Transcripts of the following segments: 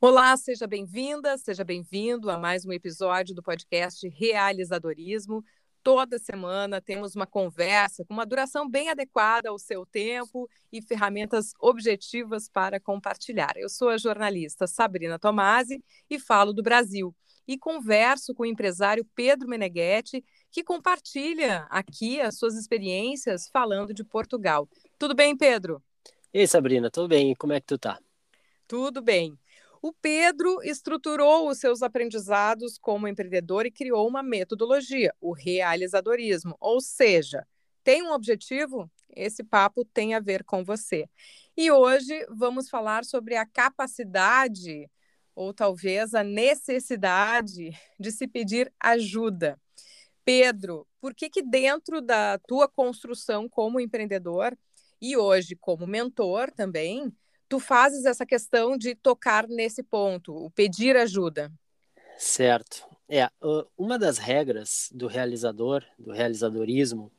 Olá, seja bem-vinda, seja bem-vindo a mais um episódio do podcast Realizadorismo. Toda semana temos uma conversa com uma duração bem adequada ao seu tempo e ferramentas objetivas para compartilhar. Eu sou a jornalista Sabrina Tomasi e falo do Brasil. E converso com o empresário Pedro Meneghetti, que compartilha aqui as suas experiências falando de Portugal. Tudo bem, Pedro? E aí, Sabrina, tudo bem? Como é que tu tá? Tudo bem. O Pedro estruturou os seus aprendizados como empreendedor e criou uma metodologia, o realizadorismo. Ou seja, tem um objetivo? Esse papo tem a ver com você. E hoje vamos falar sobre a capacidade ou talvez a necessidade de se pedir ajuda. Pedro, por que que dentro da tua construção como empreendedor e hoje como mentor também, tu fazes essa questão de tocar nesse ponto, o pedir ajuda. Certo. É, uma das regras do realizador, do realizadorismo,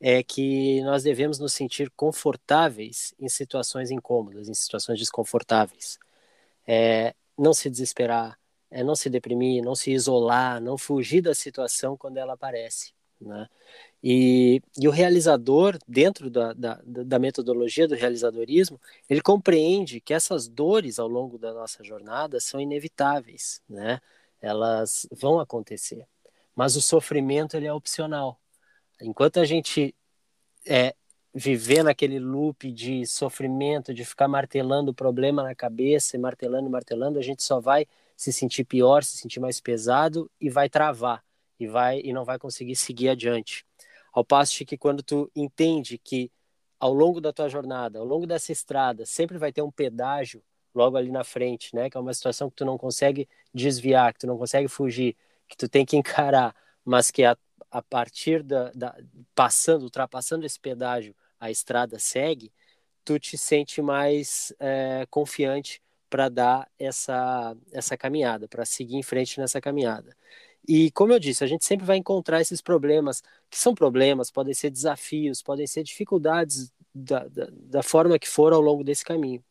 é que nós devemos nos sentir confortáveis em situações incômodas, em situações desconfortáveis. É, não se desesperar, é não se deprimir, não se isolar, não fugir da situação quando ela aparece. Né? E, e o realizador, dentro da, da, da, metodologia do realizadorismo, ele compreende que essas dores ao longo da nossa jornada são inevitáveis, né? elas vão acontecer. Mas o sofrimento ele é opcional. Enquanto a gente é, viver naquele loop de sofrimento, de ficar martelando o problema na cabeça, e martelando, martelando, a gente só vai se sentir pior, se sentir mais pesado e vai travar e vai e não vai conseguir seguir adiante. Ao passo que quando tu entende que ao longo da tua jornada, ao longo dessa estrada, sempre vai ter um pedágio logo ali na frente, né? Que é uma situação que tu não consegue desviar, que tu não consegue fugir, que tu tem que encarar, mas que a, a partir da, da passando, ultrapassando esse pedágio, a estrada segue, tu te sente mais é, confiante para dar essa essa caminhada, para seguir em frente nessa caminhada. E como eu disse, a gente sempre vai encontrar esses problemas, que são problemas, podem ser desafios, podem ser dificuldades da, da, da forma que for ao longo desse caminho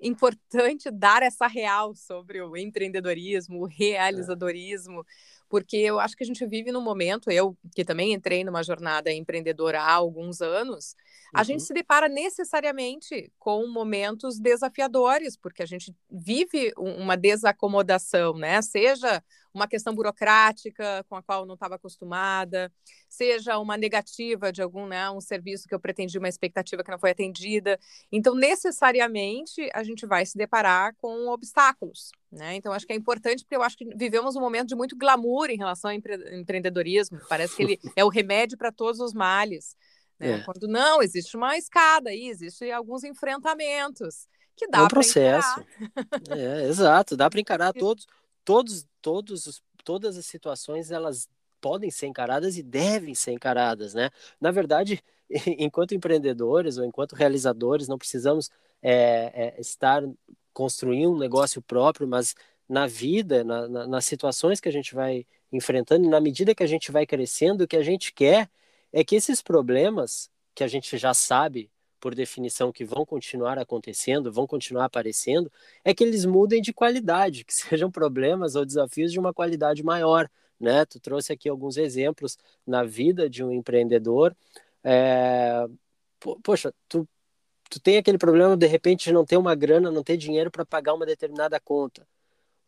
importante dar essa real sobre o empreendedorismo, o realizadorismo, porque eu acho que a gente vive num momento, eu que também entrei numa jornada empreendedora há alguns anos, a gente uhum. se depara necessariamente com momentos desafiadores, porque a gente vive uma desacomodação, né? Seja uma questão burocrática com a qual eu não estava acostumada, seja uma negativa de algum, né, um serviço que eu pretendi, uma expectativa que não foi atendida. Então, necessariamente, a gente vai se deparar com obstáculos, né? Então, acho que é importante, porque eu acho que vivemos um momento de muito glamour em relação ao empre empreendedorismo. Parece que ele é o remédio para todos os males. Né? É. Quando não, existe uma escada aí, existem alguns enfrentamentos que dá é um processo. é, exato, dá para encarar todos todos, todos, todas as situações elas podem ser encaradas e devem ser encaradas, né? Na verdade, enquanto empreendedores ou enquanto realizadores, não precisamos é, é, estar construindo um negócio próprio, mas na vida, na, na, nas situações que a gente vai enfrentando, e na medida que a gente vai crescendo, o que a gente quer é que esses problemas que a gente já sabe por definição, que vão continuar acontecendo, vão continuar aparecendo, é que eles mudem de qualidade, que sejam problemas ou desafios de uma qualidade maior. Né? Tu trouxe aqui alguns exemplos na vida de um empreendedor. É... Poxa, tu, tu tem aquele problema de repente de não ter uma grana, não ter dinheiro para pagar uma determinada conta.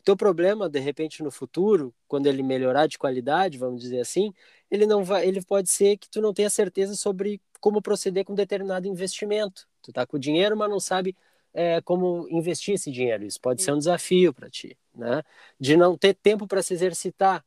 Teu problema, de repente, no futuro, quando ele melhorar de qualidade, vamos dizer assim, ele não vai, ele pode ser que tu não tenha certeza sobre como proceder com determinado investimento. Tu tá com dinheiro, mas não sabe é, como investir esse dinheiro. Isso pode ser um desafio para ti, né? De não ter tempo para se exercitar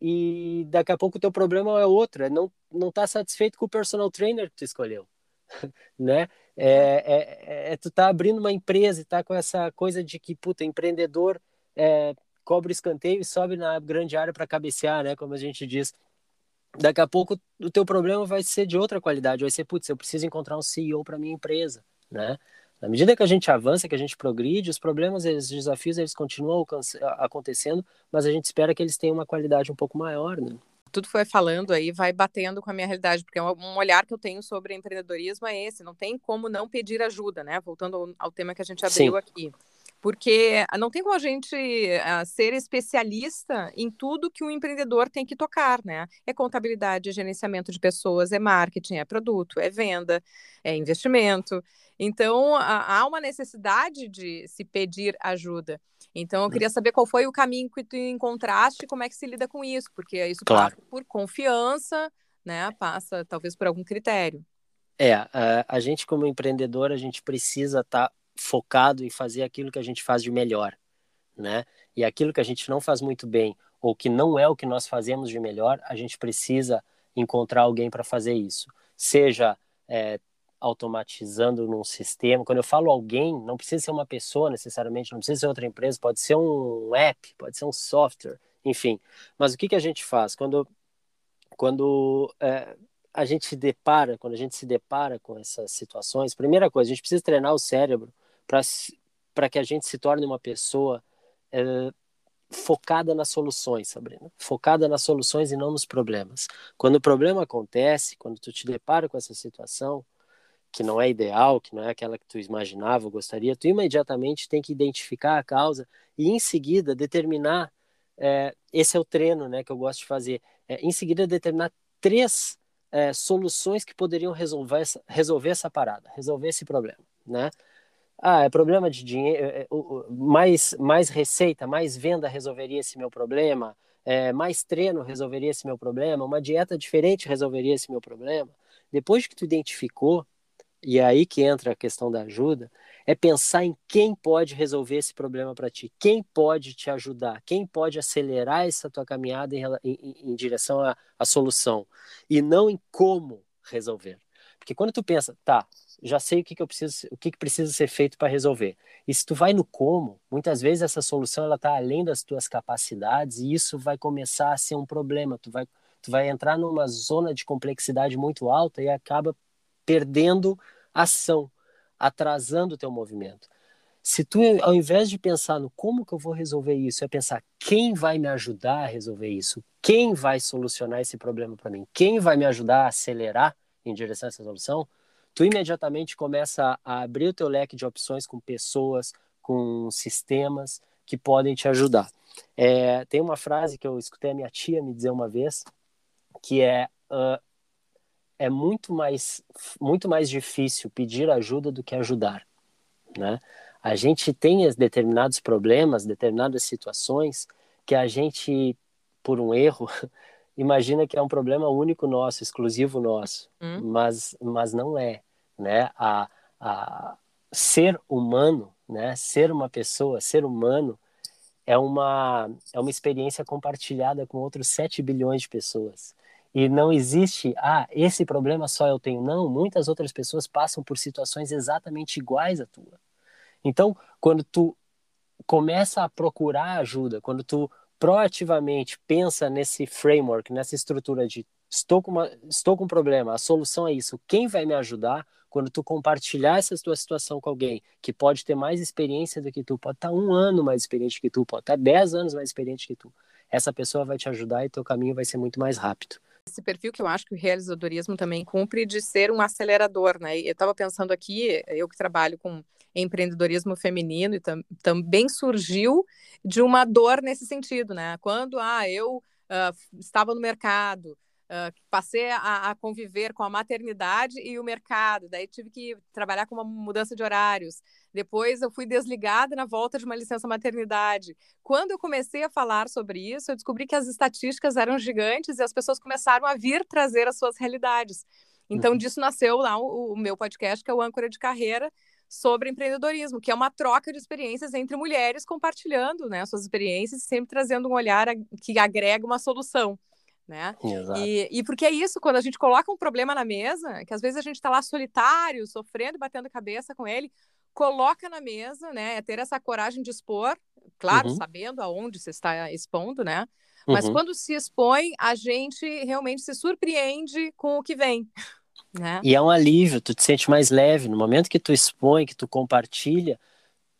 e daqui a pouco o teu problema é outro, é não não tá satisfeito com o personal trainer que tu escolheu, né? É, é, é, tu tá abrindo uma empresa e tá com essa coisa de que puta empreendedor é, cobra escanteio e sobe na grande área para cabecear, né? Como a gente diz daqui a pouco o teu problema vai ser de outra qualidade, vai ser, putz, eu preciso encontrar um CEO para minha empresa, né? Na medida que a gente avança, que a gente progride, os problemas, os desafios, eles continuam acontecendo, mas a gente espera que eles tenham uma qualidade um pouco maior, né? Tudo foi falando aí, vai batendo com a minha realidade, porque é um olhar que eu tenho sobre empreendedorismo é esse, não tem como não pedir ajuda, né? Voltando ao, ao tema que a gente abriu Sim. aqui porque não tem como a gente uh, ser especialista em tudo que um empreendedor tem que tocar, né? É contabilidade, é gerenciamento de pessoas, é marketing, é produto, é venda, é investimento. Então, há uma necessidade de se pedir ajuda. Então, eu hum. queria saber qual foi o caminho que tu encontraste e como é que se lida com isso, porque isso claro. passa por confiança, né? Passa talvez por algum critério. É, a, a gente como empreendedor, a gente precisa estar tá focado em fazer aquilo que a gente faz de melhor, né? E aquilo que a gente não faz muito bem ou que não é o que nós fazemos de melhor, a gente precisa encontrar alguém para fazer isso. Seja é, automatizando num sistema. Quando eu falo alguém, não precisa ser uma pessoa necessariamente, não precisa ser outra empresa, pode ser um app, pode ser um software, enfim. Mas o que, que a gente faz? Quando, quando é, a gente depara, quando a gente se depara com essas situações, primeira coisa, a gente precisa treinar o cérebro para que a gente se torne uma pessoa é, focada nas soluções, Sabrina. Focada nas soluções e não nos problemas. Quando o problema acontece, quando tu te depara com essa situação, que não é ideal, que não é aquela que tu imaginava gostaria, tu imediatamente tem que identificar a causa e em seguida determinar, é, esse é o treino né, que eu gosto de fazer, é, em seguida determinar três é, soluções que poderiam resolver essa, resolver essa parada, resolver esse problema, né? Ah, é problema de dinheiro, é, é, mais, mais receita, mais venda resolveria esse meu problema, é, mais treino resolveria esse meu problema, uma dieta diferente resolveria esse meu problema. Depois que tu identificou, e é aí que entra a questão da ajuda, é pensar em quem pode resolver esse problema para ti, quem pode te ajudar, quem pode acelerar essa tua caminhada em, em, em direção à, à solução, e não em como resolver. Porque quando tu pensa, tá, já sei o que, que eu preciso, o que, que precisa ser feito para resolver. E se tu vai no como, muitas vezes essa solução ela está além das tuas capacidades e isso vai começar a ser um problema. Tu vai, tu vai entrar numa zona de complexidade muito alta e acaba perdendo ação, atrasando o teu movimento. Se tu, ao invés de pensar no como que eu vou resolver isso, é pensar quem vai me ajudar a resolver isso, quem vai solucionar esse problema para mim, quem vai me ajudar a acelerar em direção a essa solução, tu imediatamente começa a abrir o teu leque de opções com pessoas, com sistemas que podem te ajudar. É, tem uma frase que eu escutei a minha tia me dizer uma vez, que é uh, é muito mais muito mais difícil pedir ajuda do que ajudar, né? A gente tem determinados problemas, determinadas situações que a gente por um erro imagina que é um problema único nosso, exclusivo nosso, hum. mas, mas não é, né? A, a ser humano, né? Ser uma pessoa, ser humano é uma é uma experiência compartilhada com outros 7 bilhões de pessoas. E não existe, ah, esse problema só eu tenho. Não, muitas outras pessoas passam por situações exatamente iguais à tua. Então, quando tu começa a procurar ajuda, quando tu proativamente pensa nesse framework, nessa estrutura de estou com, uma, estou com um problema, a solução é isso, quem vai me ajudar? Quando tu compartilhar essa tua situação com alguém que pode ter mais experiência do que tu, pode estar um ano mais experiente que tu, pode estar dez anos mais experiente que tu, essa pessoa vai te ajudar e teu caminho vai ser muito mais rápido esse perfil que eu acho que o realizadorismo também cumpre de ser um acelerador, né? Eu estava pensando aqui, eu que trabalho com empreendedorismo feminino e tam também surgiu de uma dor nesse sentido, né? Quando ah, eu uh, estava no mercado, Uh, passei a, a, conviver com a maternidade e o mercado, daí tive que trabalhar com uma mudança de horários. Depois eu fui desligada na volta de uma licença maternidade. Quando eu comecei a falar sobre isso, eu descobri que as estatísticas eram gigantes e as pessoas começaram a vir trazer as suas realidades. Então, uhum. disso nasceu lá o, o meu podcast, que é o Âncora de Carreira, sobre empreendedorismo, que é uma troca de experiências entre mulheres compartilhando né, suas experiências e sempre trazendo um olhar que agrega uma solução né? E, e porque é isso, quando a gente coloca um problema na mesa, que às vezes a gente está lá solitário, sofrendo, batendo cabeça com ele, coloca na mesa, né? É ter essa coragem de expor, claro, uhum. sabendo aonde você está expondo, né? Mas uhum. quando se expõe, a gente realmente se surpreende com o que vem. Né? E é um alívio, tu te sente mais leve. No momento que tu expõe, que tu compartilha,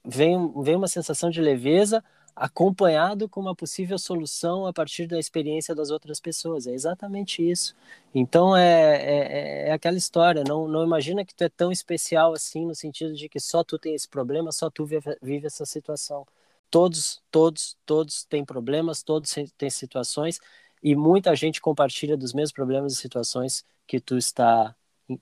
vem, vem uma sensação de leveza, acompanhado com uma possível solução a partir da experiência das outras pessoas. É exatamente isso. Então é, é, é, aquela história. Não, não imagina que tu é tão especial assim no sentido de que só tu tem esse problema, só tu vive, vive essa situação. Todos, todos, todos têm problemas, todos têm situações e muita gente compartilha dos mesmos problemas e situações que tu está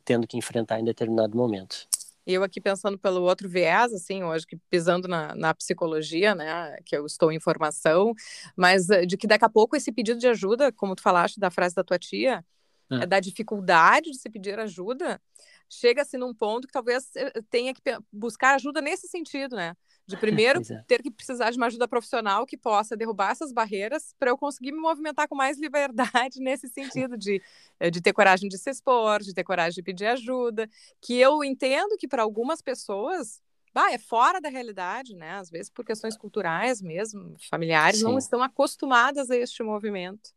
tendo que enfrentar em determinado momento. Eu aqui pensando pelo outro viés, assim, hoje que pisando na, na psicologia, né, que eu estou em formação, mas eh, de que daqui a pouco esse pedido de ajuda, como tu falaste da frase da tua tia, é. da dificuldade de se pedir ajuda, chega-se num ponto que talvez eh, tenha que buscar ajuda nesse sentido, né? De primeiro é. ter que precisar de uma ajuda profissional que possa derrubar essas barreiras para eu conseguir me movimentar com mais liberdade nesse sentido de, eh, de ter coragem de se expor, de ter coragem de pedir ajuda, que eu entendo que para algumas pessoas bah, é fora da realidade, né? Às vezes por questões culturais mesmo, familiares, Sim. não estão acostumadas a este movimento.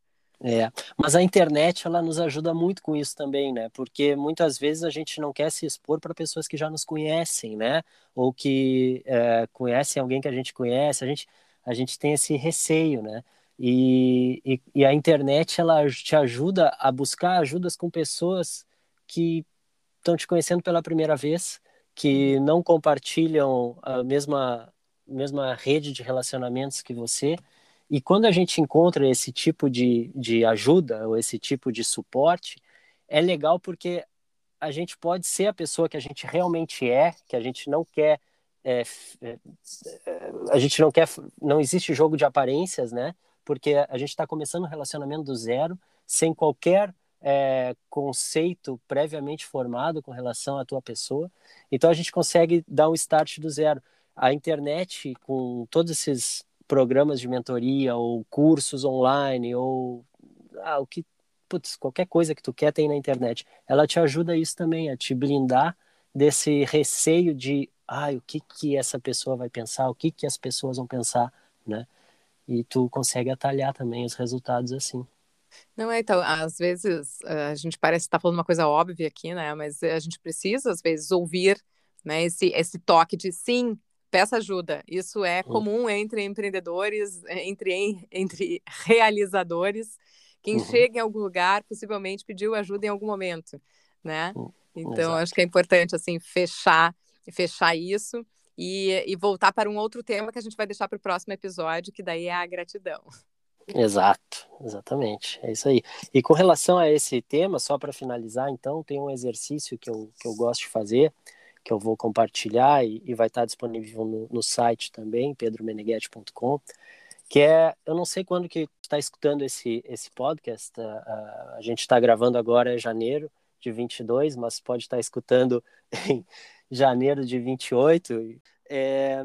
É, mas a internet ela nos ajuda muito com isso também, né? Porque muitas vezes a gente não quer se expor para pessoas que já nos conhecem, né? Ou que é, conhecem alguém que a gente conhece, a gente, a gente tem esse receio, né? E, e, e a internet ela te ajuda a buscar ajudas com pessoas que estão te conhecendo pela primeira vez, que não compartilham a mesma, mesma rede de relacionamentos que você e quando a gente encontra esse tipo de, de ajuda ou esse tipo de suporte, é legal porque a gente pode ser a pessoa que a gente realmente é, que a gente não quer. É, é, a gente não quer. Não existe jogo de aparências, né? Porque a gente está começando um relacionamento do zero, sem qualquer é, conceito previamente formado com relação à tua pessoa. Então a gente consegue dar um start do zero. A internet, com todos esses programas de mentoria ou cursos online ou ah, o que putz, qualquer coisa que tu quer tem na internet. Ela te ajuda isso também a te blindar desse receio de ah, o que que essa pessoa vai pensar, o que que as pessoas vão pensar, né? E tu consegue atalhar também os resultados assim. Não é, então, às vezes eh, a gente parece estar tá falando uma coisa óbvia aqui, né? Mas a gente precisa, às vezes, ouvir né, esse, esse toque de sim, peça ajuda. Isso é uhum. comum entre empreendedores, eh, entre, entre realizadores. Quem uhum. chega em algum lugar possivelmente pediu ajuda em algum momento, né? Uhum. Então, Exato. acho que é importante, assim, fechar, fechar isso e, e voltar para um outro tema que a gente vai deixar para o próximo episódio, que daí é a gratidão. Exato, exatamente, é isso aí. E com relação a esse tema, só para finalizar, então, tem um exercício que eu, que eu gosto de fazer, que eu vou compartilhar e, e vai estar disponível no, no site também, pedromeneghetti.com, que é, eu não sei quando que está escutando esse, esse podcast, a, a, gente está gravando agora em janeiro de 22, mas pode estar escutando em janeiro de 28, é,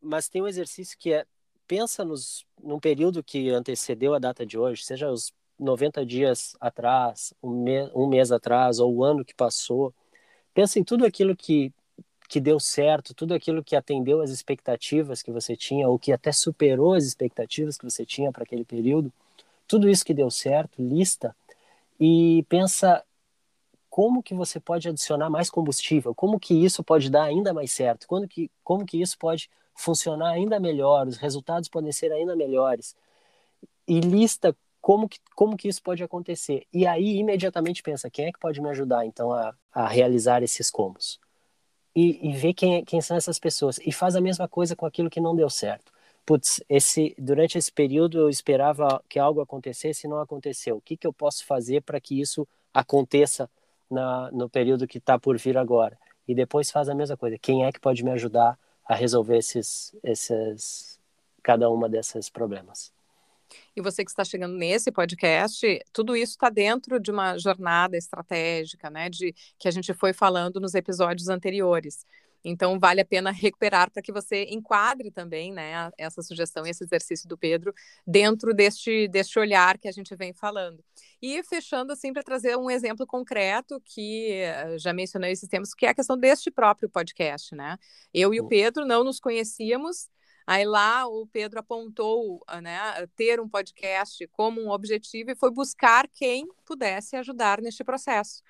mas tem um exercício que é, pensa nos, num período que antecedeu a data de hoje, seja os 90 dias atrás, um, me, um mês atrás, ou o ano que passou, pensa em tudo aquilo que, que deu certo, tudo aquilo que atendeu às expectativas que você tinha, ou que até superou as expectativas que você tinha para aquele período, tudo isso que deu certo, lista, e pensa como que você pode adicionar mais combustível, como que isso pode dar ainda mais certo, como que, como que isso pode funcionar ainda melhor, os resultados podem ser ainda melhores. E lista como que, como que isso pode acontecer? E aí, imediatamente pensa, quem é que pode me ajudar, então, a, a realizar esses combos? E, e ver quem, quem são essas pessoas. E faz a mesma coisa com aquilo que não deu certo. Putz, esse, durante esse período eu esperava que algo acontecesse e não aconteceu. O que, que eu posso fazer para que isso aconteça na, no período que está por vir agora? E depois faz a mesma coisa. Quem é que pode me ajudar a resolver esses, esses, cada uma desses problemas? E você que está chegando nesse podcast, tudo isso está dentro de uma jornada estratégica, né? De que a gente foi falando nos episódios anteriores. Então, vale a pena recuperar para que você enquadre também né, essa sugestão, esse exercício do Pedro, dentro deste, deste olhar que a gente vem falando. E fechando, assim, para trazer um exemplo concreto que eh, já mencionei esses tempos, que é a questão deste próprio podcast. Né? Eu e o Pedro não nos conhecíamos, Aí lá o Pedro apontou ah, né, ter um podcast como um objetivo e foi buscar quem pudesse ajudar neste processo.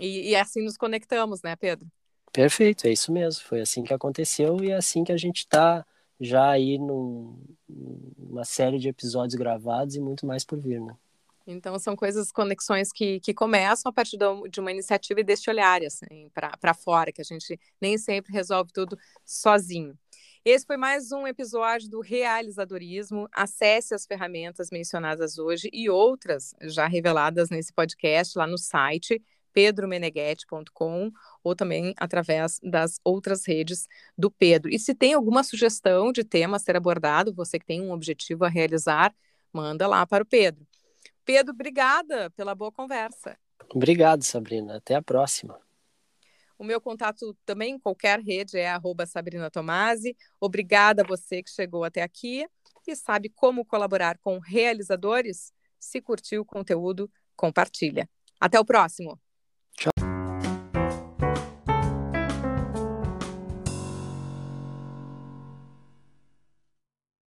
E, e assim nos conectamos, né, Pedro? Perfeito, é isso mesmo. Foi assim que aconteceu e é assim que a gente está já aí num, numa série de episódios gravados e muito mais por vir, né? Então, são coisas, conexões que, que começam a partir de uma iniciativa e deste olhar, assim, para fora, que a gente nem sempre resolve tudo sozinho. Esse foi mais um episódio do Realizadorismo. Acesse as ferramentas mencionadas hoje e outras já reveladas nesse podcast lá no site pedromeneghetti.com ou também através das outras redes do Pedro. E se tem alguma sugestão de tema a ser abordado, você que tem um objetivo a realizar, manda lá para o Pedro. Pedro, obrigada pela boa conversa. Obrigado, Sabrina. Até a próxima. O meu contato também em qualquer rede é Sabrina Tomasi. Obrigada a você que chegou até aqui e sabe como colaborar com realizadores? Se curtiu o conteúdo, compartilha. Até o próximo!